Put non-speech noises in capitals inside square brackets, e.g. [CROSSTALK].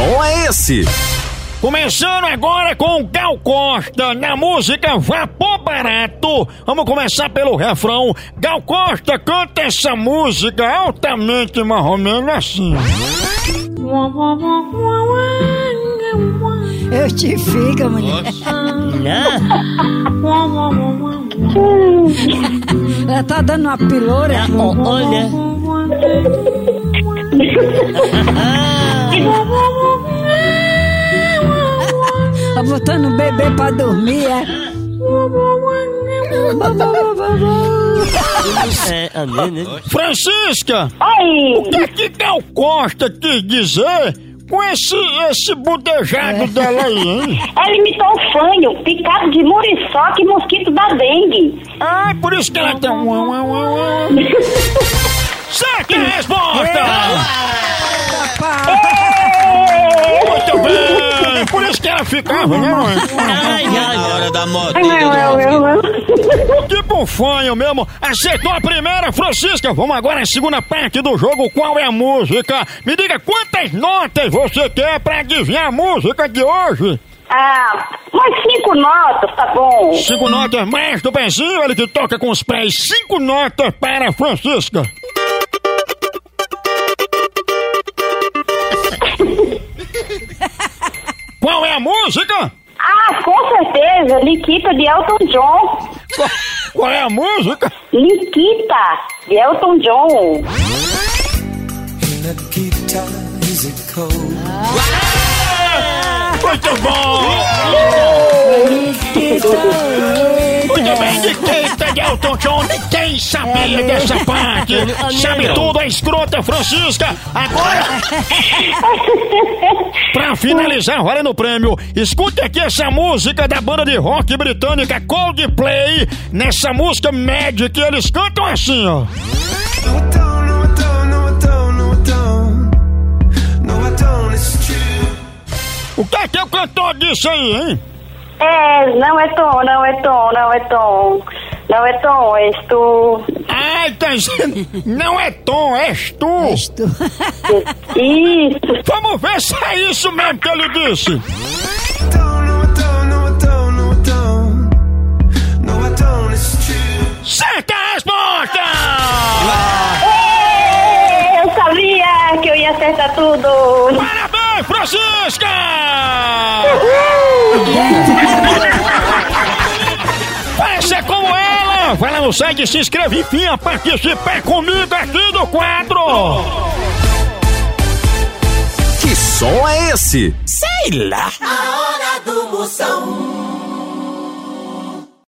som é esse? Começando agora com Gal Costa na música Vapor Barato. Vamos começar pelo refrão. Gal Costa canta essa música altamente marromeno assim. Eu te fico, mulher. Ela tá dando uma piloura. Olha. Tá botando o bebê pra dormir, é? É, amém, né? Francisca, Oi! o que é que Gal Costa quis dizer com esse, esse budejado dela aí, hein? Ela imitou o fanho, picado de muriçoca e mosquito da dengue. Ah, por isso que ela tem um... Certa resposta! Muito bem! Que ficava, né, mãe? Ai, ai, Na hora da moto. Tipo um fanho mesmo. Acertou a primeira, Francisca. Vamos agora à segunda parte do jogo. Qual é a música? Me diga quantas notas você quer pra adivinhar a música de hoje? Ah, umas cinco notas, tá bom. Cinco notas mais do pezinho, ele que toca com os pés. Cinco notas para a Francisca. A música? Ah, com certeza, Liquita de Elton John. Qual- Qual é a música? Liquita de Elton John. Muito bom! Muito bem, de quem tá de Elton John? Quem sabia dessa parte? Sabe tudo, a escrota Francisca. Agora, [LAUGHS] pra finalizar, olha no prêmio. Escute aqui essa música da banda de rock britânica Coldplay. Nessa música Magic, eles cantam assim, ó. O que é que o cantor disse aí, hein? É, não é Tom, não é Tom, não é Tom. Não é Tom, és tu. Ai, tá dizendo, não é Tom, és tu. Isto. Isso. Vamos ver se é isso mesmo que ele disse. Certa resposta! Ê, Eu sabia que eu ia acertar tudo. Parabéns, Francisca! Faça ela! Vai lá no site, se inscreve, enfim, participe comigo aqui do quadro! Que som é esse? Sei lá. A hora do Moção.